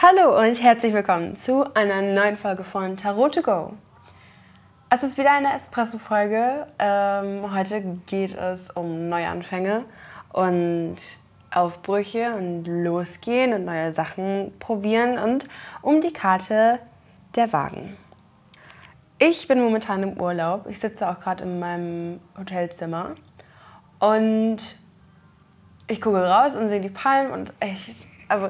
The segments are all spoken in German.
Hallo und herzlich willkommen zu einer neuen Folge von Tarot to Go. Es ist wieder eine Espresso-Folge. Ähm, heute geht es um Neuanfänge und Aufbrüche und losgehen und neue Sachen probieren und um die Karte der Wagen. Ich bin momentan im Urlaub. Ich sitze auch gerade in meinem Hotelzimmer und ich gucke raus und sehe die Palmen und ich, also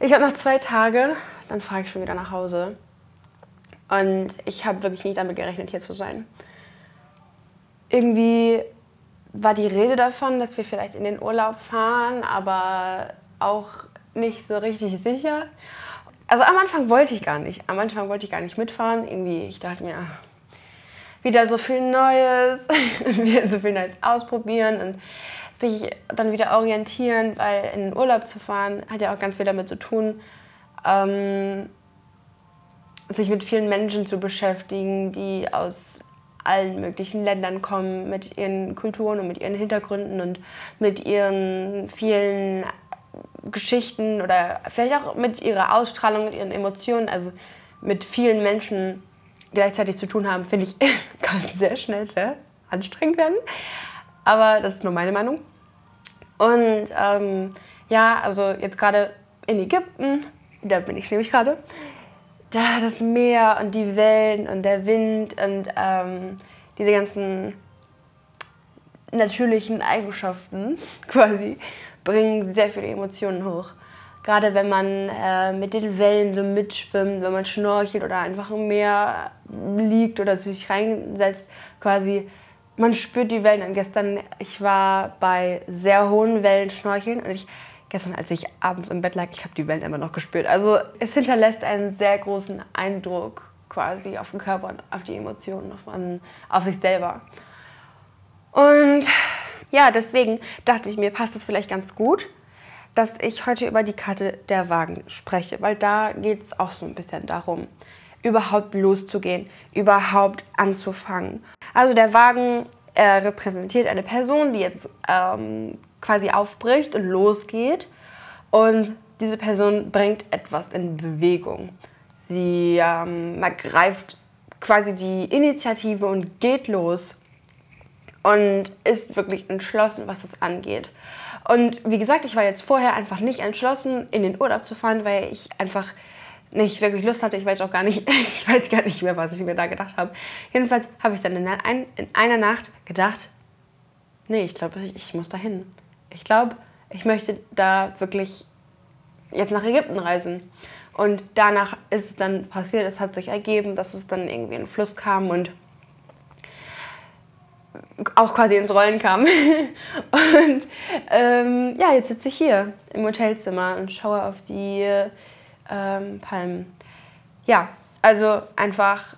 ich habe noch zwei Tage, dann fahre ich schon wieder nach Hause. Und ich habe wirklich nicht damit gerechnet, hier zu sein. Irgendwie war die Rede davon, dass wir vielleicht in den Urlaub fahren, aber auch nicht so richtig sicher. Also am Anfang wollte ich gar nicht. Am Anfang wollte ich gar nicht mitfahren. Irgendwie, ich dachte mir, wieder so viel Neues, wieder so viel Neues ausprobieren und sich dann wieder orientieren, weil in den Urlaub zu fahren hat ja auch ganz viel damit zu tun, ähm, sich mit vielen Menschen zu beschäftigen, die aus allen möglichen Ländern kommen, mit ihren Kulturen und mit ihren Hintergründen und mit ihren vielen Geschichten oder vielleicht auch mit ihrer Ausstrahlung, mit ihren Emotionen, also mit vielen Menschen gleichzeitig zu tun haben, finde ich, kann sehr schnell sehr anstrengend werden. Aber das ist nur meine Meinung. Und ähm, ja, also jetzt gerade in Ägypten, da bin ich nämlich gerade, da das Meer und die Wellen und der Wind und ähm, diese ganzen natürlichen Eigenschaften quasi bringen sehr viele Emotionen hoch. Gerade wenn man äh, mit den Wellen so mitschwimmt, wenn man schnorchelt oder einfach im Meer liegt oder sich reinsetzt, quasi man spürt die Wellen. Und gestern, ich war bei sehr hohen Wellen schnorcheln und ich gestern, als ich abends im Bett lag, ich habe die Wellen immer noch gespürt. Also es hinterlässt einen sehr großen Eindruck quasi auf den Körper und auf die Emotionen, auf, man, auf sich selber. Und ja, deswegen dachte ich mir, passt es vielleicht ganz gut, dass ich heute über die Karte der Wagen spreche, weil da geht es auch so ein bisschen darum, überhaupt loszugehen, überhaupt anzufangen. Also der Wagen er repräsentiert eine Person, die jetzt ähm, quasi aufbricht und losgeht. Und diese Person bringt etwas in Bewegung. Sie ähm, ergreift quasi die Initiative und geht los und ist wirklich entschlossen, was es angeht. Und wie gesagt, ich war jetzt vorher einfach nicht entschlossen, in den Urlaub zu fahren, weil ich einfach nicht wirklich Lust hatte. Ich weiß auch gar nicht, ich weiß gar nicht mehr, was ich mir da gedacht habe. Jedenfalls habe ich dann in, ein, in, einer Nacht gedacht, nee, ich glaube, ich, ich muss da hin. Ich glaube, ich möchte da wirklich jetzt nach Ägypten reisen. Und danach ist es dann passiert, es hat sich ergeben, dass es dann irgendwie in den Fluss kam und auch quasi ins Rollen kam. und ähm, ja, jetzt sitze ich hier im Hotelzimmer und schaue auf die ähm, Palmen. Ja, also einfach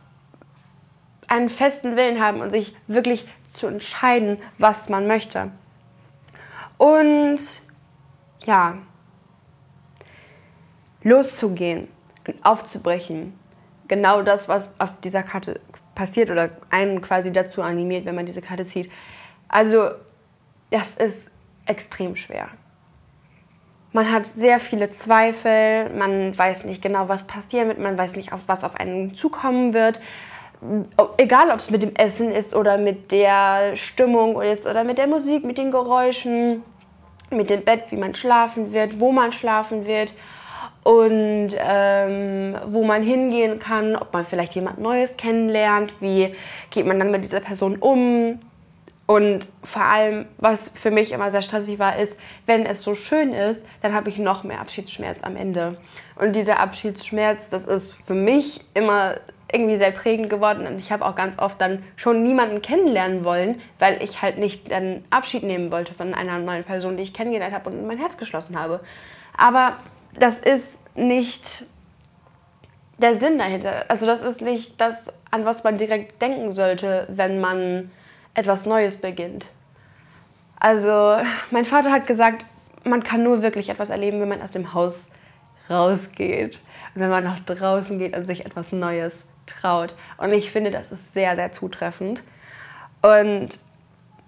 einen festen Willen haben und sich wirklich zu entscheiden, was man möchte. Und ja, loszugehen und aufzubrechen. Genau das, was auf dieser Karte passiert oder einen quasi dazu animiert, wenn man diese Karte zieht. Also, das ist extrem schwer. Man hat sehr viele Zweifel, man weiß nicht genau, was passieren wird, man weiß nicht, auf was auf einen zukommen wird. Egal, ob es mit dem Essen ist oder mit der Stimmung ist oder mit der Musik, mit den Geräuschen, mit dem Bett, wie man schlafen wird, wo man schlafen wird und ähm, wo man hingehen kann, ob man vielleicht jemand Neues kennenlernt, wie geht man dann mit dieser Person um, und vor allem, was für mich immer sehr stressig war, ist, wenn es so schön ist, dann habe ich noch mehr Abschiedsschmerz am Ende. Und dieser Abschiedsschmerz, das ist für mich immer irgendwie sehr prägend geworden und ich habe auch ganz oft dann schon niemanden kennenlernen wollen, weil ich halt nicht dann Abschied nehmen wollte von einer neuen Person, die ich kennengelernt habe und mein Herz geschlossen habe. Aber das ist nicht der Sinn dahinter. Also das ist nicht das, an was man direkt denken sollte, wenn man etwas Neues beginnt. Also mein Vater hat gesagt, man kann nur wirklich etwas erleben, wenn man aus dem Haus rausgeht. Und wenn man nach draußen geht und sich etwas Neues traut. Und ich finde, das ist sehr, sehr zutreffend. Und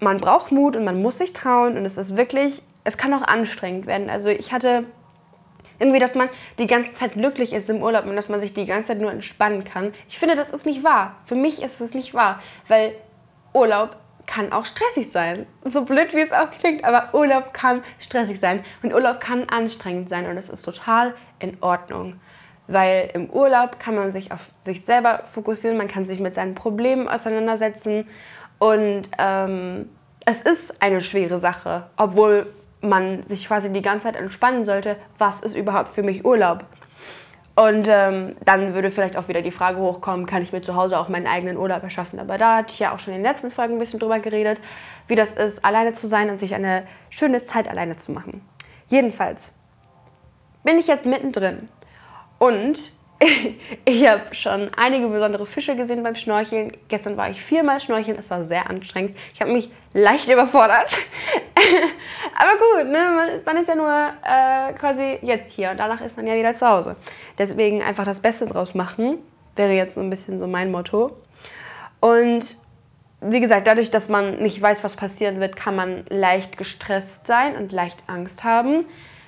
man braucht Mut und man muss sich trauen. Und es ist wirklich, es kann auch anstrengend werden. Also ich hatte Irgendwie, dass man die ganze Zeit glücklich ist im Urlaub und dass man sich die ganze Zeit nur entspannen kann. Ich finde, das ist nicht wahr. Für mich ist es nicht wahr, weil Urlaub kann auch stressig sein. So blöd wie es auch klingt, aber Urlaub kann stressig sein und Urlaub kann anstrengend sein und das ist total in Ordnung. Weil im Urlaub kann man sich auf sich selber fokussieren, man kann sich mit seinen Problemen auseinandersetzen und ähm, es ist eine schwere Sache, obwohl man sich quasi die ganze Zeit entspannen sollte, was ist überhaupt für mich Urlaub? Und ähm, dann würde vielleicht auch wieder die Frage hochkommen, kann ich mir zu Hause auch meinen eigenen Urlaub erschaffen? Aber da hatte ich ja auch schon in den letzten Folgen ein bisschen drüber geredet, wie das ist, alleine zu sein und sich eine schöne Zeit alleine zu machen. Jedenfalls bin ich jetzt mittendrin und ich habe schon einige besondere Fische gesehen beim Schnorcheln. Gestern war ich viermal schnorcheln, es war sehr anstrengend. Ich habe mich leicht überfordert. Aber gut, ne? man, ist, ja nur äh, quasi jetzt hier und danach ist man ja wieder zu Hause. Deswegen einfach das Beste draus machen, wäre jetzt so ein bisschen so mein Motto. Und wie gesagt, dadurch, dass man nicht weiß, was passieren wird, kann man leicht gestresst sein und leicht Angst haben.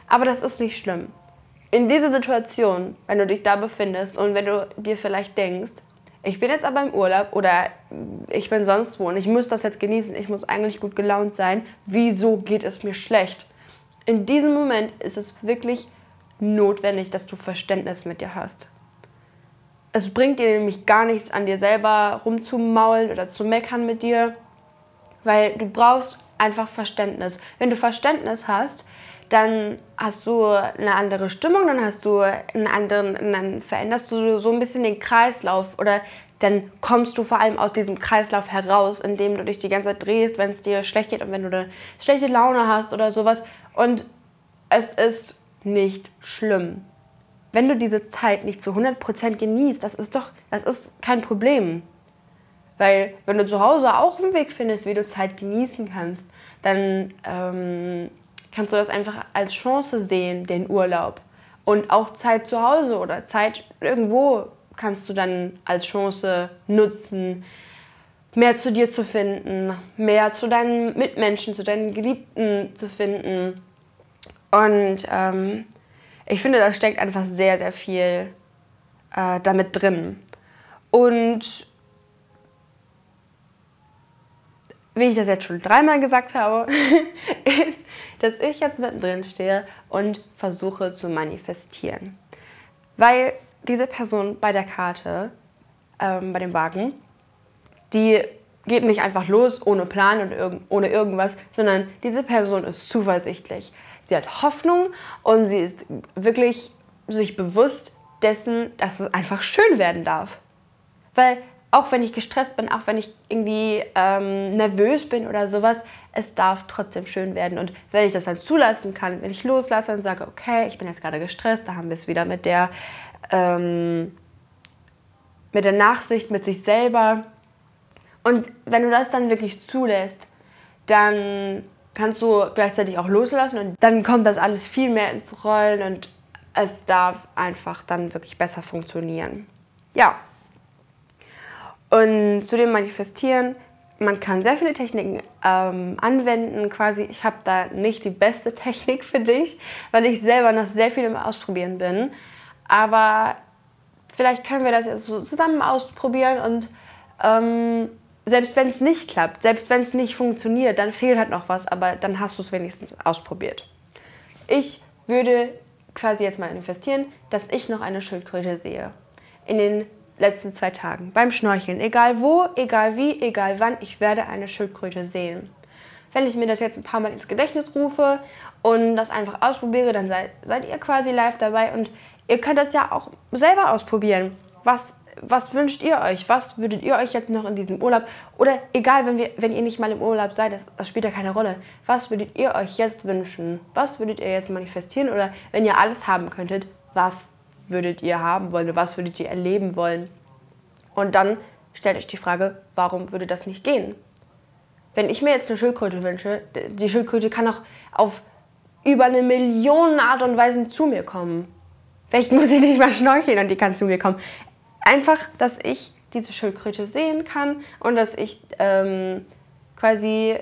Aber das ist nicht schlimm in dieser Situation, wenn du dich da befindest und wenn du dir vielleicht denkst, ich bin jetzt aber im Urlaub oder ich bin sonst wo und ich muss das jetzt genießen, ich muss eigentlich gut gelaunt sein, wieso geht es mir schlecht? In diesem Moment ist es wirklich notwendig, dass du Verständnis mit dir hast. Es bringt dir nämlich gar nichts an dir selber rumzumaulen oder zu meckern mit dir, weil du brauchst einfach Verständnis. Wenn du Verständnis hast, dann hast du eine andere Stimmung, dann hast du einen anderen, dann veränderst du so ein bisschen den Kreislauf oder dann kommst du vor allem aus diesem Kreislauf heraus, indem du dich die ganze Zeit drehst, wenn es dir schlecht geht und wenn du eine schlechte Laune hast oder sowas. Und es ist nicht schlimm. Wenn du diese Zeit nicht zu 100% genießt, das ist doch, das ist kein Problem. Weil wenn du zu Hause auch einen Weg findest, wie du Zeit genießen kannst, dann ähm, kannst du das einfach als Chance sehen, den Urlaub. Und auch Zeit zu Hause oder Zeit irgendwo kannst du dann als Chance nutzen, mehr zu dir zu finden, mehr zu deinen Mitmenschen, zu deinen Geliebten zu finden. Und ähm, ich finde, da steckt einfach sehr, sehr viel äh, damit drin. Und wie ich das jetzt schon dreimal gesagt habe, ist, dass ich jetzt mittendrin stehe und versuche zu manifestieren. Weil diese Person bei der Karte, ähm, bei dem Wagen, die geht nicht einfach los ohne Plan und irg ohne irgendwas, sondern diese Person ist zuversichtlich. Sie hat Hoffnung und sie ist wirklich sich bewusst dessen, dass es einfach schön werden darf. Weil auch wenn ich gestresst bin, auch wenn ich irgendwie ähm, nervös bin oder sowas, es darf trotzdem schön werden. Und wenn ich das dann zulassen kann, wenn ich loslasse und sage, okay, ich bin jetzt gerade gestresst, da haben wir es wieder mit der, ähm, mit der Nachsicht mit sich selber. Und wenn du das dann wirklich zulässt, dann kannst du gleichzeitig auch loslassen und dann kommt das alles viel mehr ins Rollen und es darf einfach dann wirklich besser funktionieren. Ja, und zu dem Manifestieren, man kann sehr viele Techniken ähm, anwenden. Quasi, ich habe da nicht die beste Technik für dich, weil ich selber noch sehr viel im Ausprobieren bin. Aber vielleicht können wir das jetzt so zusammen ausprobieren und ähm, selbst wenn es nicht klappt, selbst wenn es nicht funktioniert, dann fehlt halt noch was, aber dann hast du es wenigstens ausprobiert. Ich würde quasi jetzt mal investieren, dass ich noch eine Schildkröte sehe. In den letzten zwei Tagen beim Schnorcheln. Egal wo, egal wie, egal wann, ich werde eine Schildkröte sehen. Wenn ich mir das jetzt ein paar Mal ins Gedächtnis rufe und das einfach ausprobiere, dann seid, seid ihr quasi live dabei und ihr könnt das ja auch selber ausprobieren. Was, was wünscht ihr euch? Was würdet ihr euch jetzt noch in diesem Urlaub oder egal, wenn, wir, wenn ihr nicht mal im Urlaub seid, das, das spielt ja keine Rolle. Was würdet ihr euch jetzt wünschen? Was würdet ihr jetzt manifestieren oder wenn ihr alles haben könntet, was würdet ihr haben wollen, was würdet ihr erleben wollen. Und dann stellt euch die Frage, warum würde das nicht gehen? Wenn ich mir jetzt eine Schildkröte wünsche, die Schildkröte kann auch auf über eine Million Art und Weisen zu mir kommen. Vielleicht muss ich nicht mal schnorcheln und die kann zu mir kommen. Einfach, dass ich diese Schildkröte sehen kann und dass ich ähm, quasi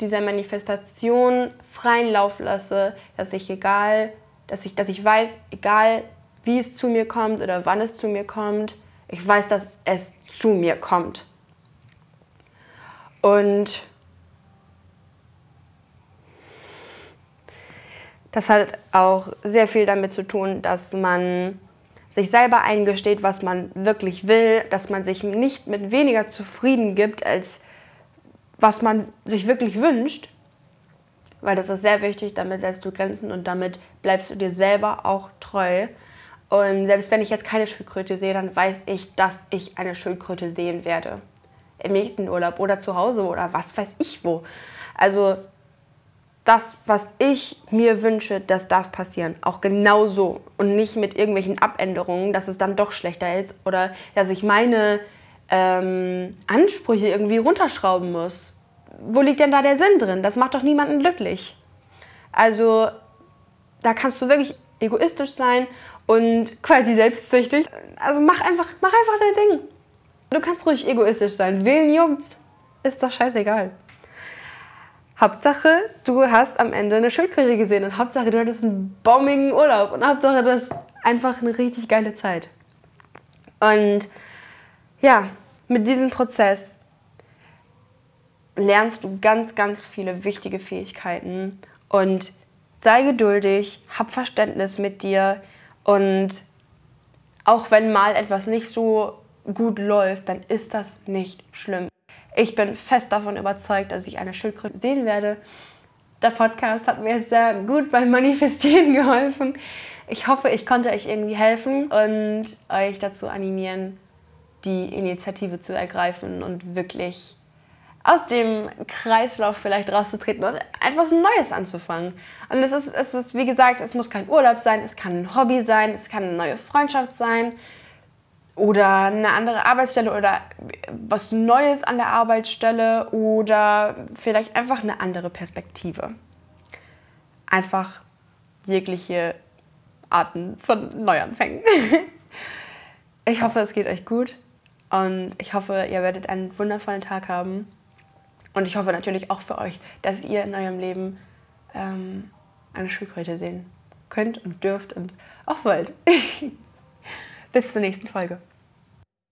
dieser Manifestation freien Lauf lasse, dass ich egal dass ich, dass ich weiß, egal wie es zu mir kommt oder wann es zu mir kommt, ich weiß, dass es zu mir kommt. Und das hat auch sehr viel damit zu tun, dass man sich selber eingesteht, was man wirklich will, dass man sich nicht mit weniger zufrieden gibt, als was man sich wirklich wünscht. Weil das ist sehr wichtig, damit setzt du Grenzen und damit bleibst du dir selber auch treu. Und selbst wenn ich jetzt keine Schildkröte sehe, dann weiß ich, dass ich eine Schildkröte sehen werde. Im nächsten Urlaub oder zu Hause oder was weiß ich wo. Also das, was ich mir wünsche, das darf passieren. Auch genau so. Und nicht mit irgendwelchen Abänderungen, dass es dann doch schlechter ist oder dass ich meine ähm, Ansprüche irgendwie runterschrauben muss. Wo liegt denn da der Sinn drin? Das macht doch niemanden glücklich. Also da kannst du wirklich egoistisch sein und quasi selbstsüchtig. Also mach einfach, mach einfach dein Ding. Du kannst ruhig egoistisch sein. Wählen juckt's. Ist doch scheißegal. Hauptsache, du hast am Ende eine Schildkröte gesehen und Hauptsache, du hattest einen baumigen Urlaub und Hauptsache, das ist einfach eine richtig geile Zeit. Und ja, mit diesem Prozess lernst du ganz, ganz viele wichtige Fähigkeiten und sei geduldig, hab Verständnis mit dir und auch wenn mal etwas nicht so gut läuft, dann ist das nicht schlimm. Ich bin fest davon überzeugt, dass ich eine Schildkröte sehen werde. Der Podcast hat mir sehr gut beim Manifestieren geholfen. Ich hoffe, ich konnte euch irgendwie helfen und euch dazu animieren, die Initiative zu ergreifen und wirklich aus dem Kreislauf vielleicht rauszutreten und etwas Neues anzufangen. Und es ist, es ist, wie gesagt, es muss kein Urlaub sein, es kann ein Hobby sein, es kann eine neue Freundschaft sein oder eine andere Arbeitsstelle oder was Neues an der Arbeitsstelle oder vielleicht einfach eine andere Perspektive. Einfach jegliche Arten von Neuanfängen. Ich hoffe, es geht euch gut und ich hoffe, ihr werdet einen wundervollen Tag haben. Und ich hoffe natürlich auch für euch, dass ihr in eurem Leben ähm, eine Schildkröte sehen könnt und dürft und auch wollt. Bis zur nächsten Folge.